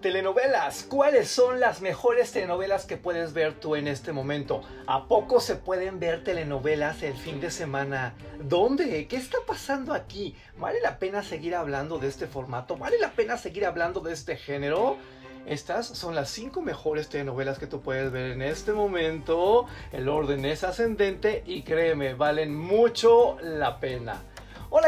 Telenovelas. ¿Cuáles son las mejores telenovelas que puedes ver tú en este momento? ¿A poco se pueden ver telenovelas el fin de semana? ¿Dónde? ¿Qué está pasando aquí? ¿Vale la pena seguir hablando de este formato? ¿Vale la pena seguir hablando de este género? Estas son las cinco mejores telenovelas que tú puedes ver en este momento. El orden es ascendente y créeme, valen mucho la pena.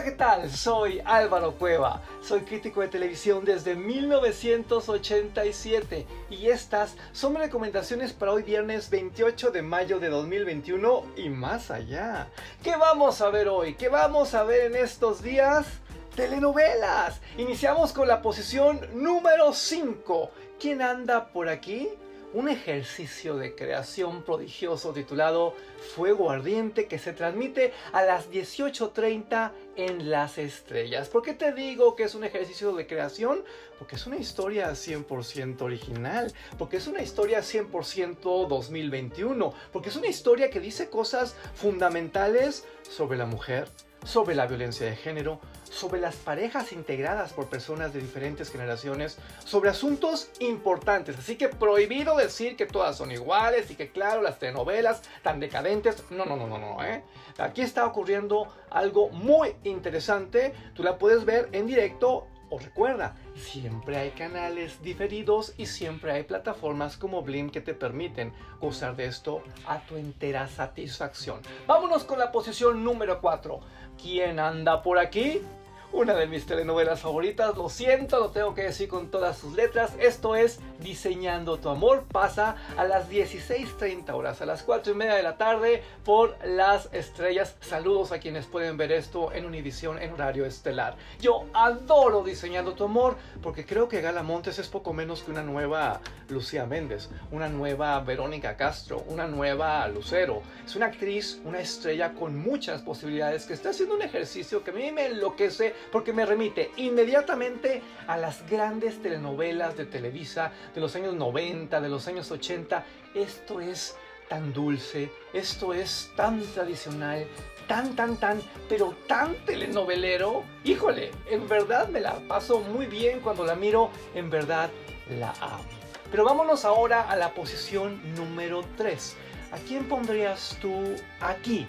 ¿Qué tal? Soy Álvaro Cueva. Soy crítico de televisión desde 1987 y estas son recomendaciones para hoy viernes 28 de mayo de 2021 y más allá. ¿Qué vamos a ver hoy? ¿Qué vamos a ver en estos días? Telenovelas. Iniciamos con la posición número 5. ¿Quién anda por aquí? Un ejercicio de creación prodigioso titulado Fuego Ardiente que se transmite a las 18.30 en las estrellas. ¿Por qué te digo que es un ejercicio de creación? Porque es una historia 100% original, porque es una historia 100% 2021, porque es una historia que dice cosas fundamentales sobre la mujer, sobre la violencia de género, sobre las parejas integradas por personas de diferentes generaciones, sobre asuntos importantes. Así que prohibido decir que todas son iguales y que claro, las telenovelas tan decadentes. No, no, no, no, no. ¿eh? Aquí está ocurriendo algo muy interesante. Tú la puedes ver en directo o recuerda, siempre hay canales diferidos y siempre hay plataformas como Blim que te permiten gozar de esto a tu entera satisfacción. Vámonos con la posición número 4. ¿Quién anda por aquí? Una de mis telenovelas favoritas, lo siento, lo tengo que decir con todas sus letras, esto es Diseñando tu Amor, pasa a las 16.30 horas, a las 4 y media de la tarde por las estrellas. Saludos a quienes pueden ver esto en Univisión en horario estelar. Yo adoro Diseñando tu Amor porque creo que Gala Montes es poco menos que una nueva Lucía Méndez, una nueva Verónica Castro, una nueva Lucero. Es una actriz, una estrella con muchas posibilidades que está haciendo un ejercicio que a mí me enloquece porque me remite inmediatamente a las grandes telenovelas de Televisa de los años 90, de los años 80. Esto es tan dulce, esto es tan tradicional, tan, tan, tan, pero tan telenovelero. Híjole, en verdad me la paso muy bien cuando la miro, en verdad la amo. Pero vámonos ahora a la posición número 3. ¿A quién pondrías tú aquí?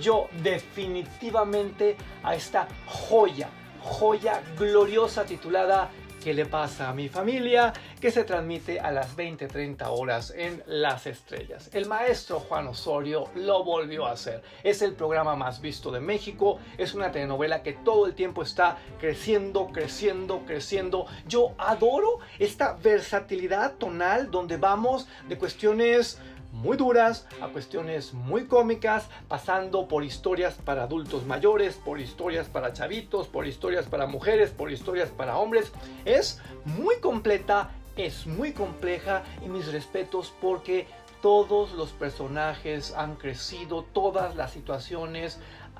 Yo definitivamente a esta joya, joya gloriosa titulada ¿Qué le pasa a mi familia? que se transmite a las 20-30 horas en Las Estrellas. El maestro Juan Osorio lo volvió a hacer. Es el programa más visto de México. Es una telenovela que todo el tiempo está creciendo, creciendo, creciendo. Yo adoro esta versatilidad tonal donde vamos de cuestiones muy duras a cuestiones muy cómicas, pasando por historias para adultos mayores, por historias para chavitos, por historias para mujeres, por historias para hombres. Es muy completa, es muy compleja y mis respetos porque todos los personajes han crecido, todas las situaciones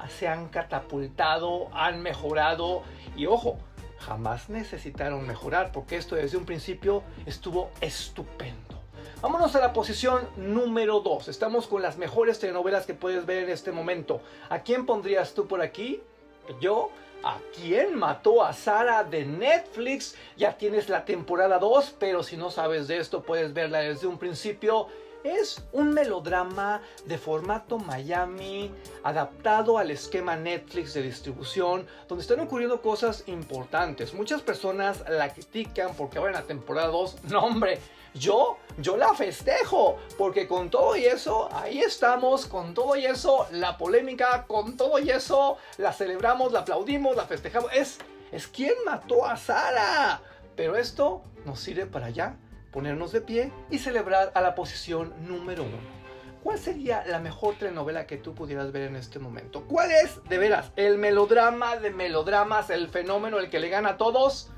se han catapultado, han mejorado y ojo, jamás necesitaron mejorar porque esto desde un principio estuvo estupendo. Vámonos a la posición número 2. Estamos con las mejores telenovelas que puedes ver en este momento. ¿A quién pondrías tú por aquí? Yo. ¿A quién mató a Sara de Netflix? Ya tienes la temporada 2, pero si no sabes de esto puedes verla desde un principio. Es un melodrama de formato Miami, adaptado al esquema Netflix de distribución, donde están ocurriendo cosas importantes. Muchas personas la critican porque ahora en la temporada 2, no hombre, yo, yo la festejo, porque con todo y eso, ahí estamos, con todo y eso, la polémica, con todo y eso, la celebramos, la aplaudimos, la festejamos. Es, es quien mató a Sara. Pero esto nos sirve para ya ponernos de pie y celebrar a la posición número uno. ¿Cuál sería la mejor telenovela que tú pudieras ver en este momento? ¿Cuál es, de veras, el melodrama de melodramas, el fenómeno, el que le gana a todos?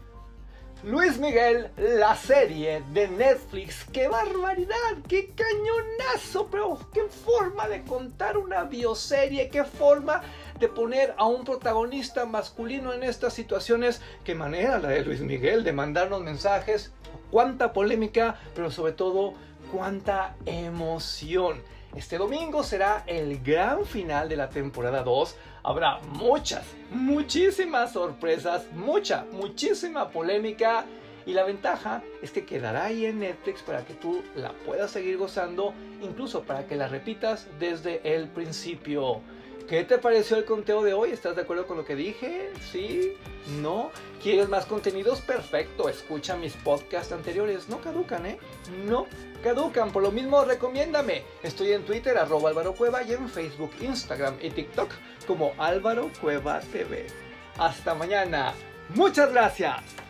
Luis Miguel, la serie de Netflix. ¡Qué barbaridad! ¡Qué cañonazo! Pero qué forma de contar una bioserie, qué forma de poner a un protagonista masculino en estas situaciones. Qué manera la de Luis Miguel de mandarnos mensajes. Cuánta polémica, pero sobre todo cuánta emoción. Este domingo será el gran final de la temporada 2. Habrá muchas, muchísimas sorpresas, mucha, muchísima polémica Y la ventaja es que quedará ahí en Netflix para que tú la puedas seguir gozando, incluso para que la repitas desde el principio. ¿Qué te pareció el conteo de hoy? ¿Estás de acuerdo con lo que dije? ¿Sí? ¿No? ¿Quieres más contenidos? Perfecto, escucha mis podcasts anteriores. No caducan, ¿eh? No caducan. Por lo mismo, recomiéndame. Estoy en Twitter, arroba Álvaro Cueva, y en Facebook, Instagram y TikTok como Álvaro Cueva TV. Hasta mañana. Muchas gracias.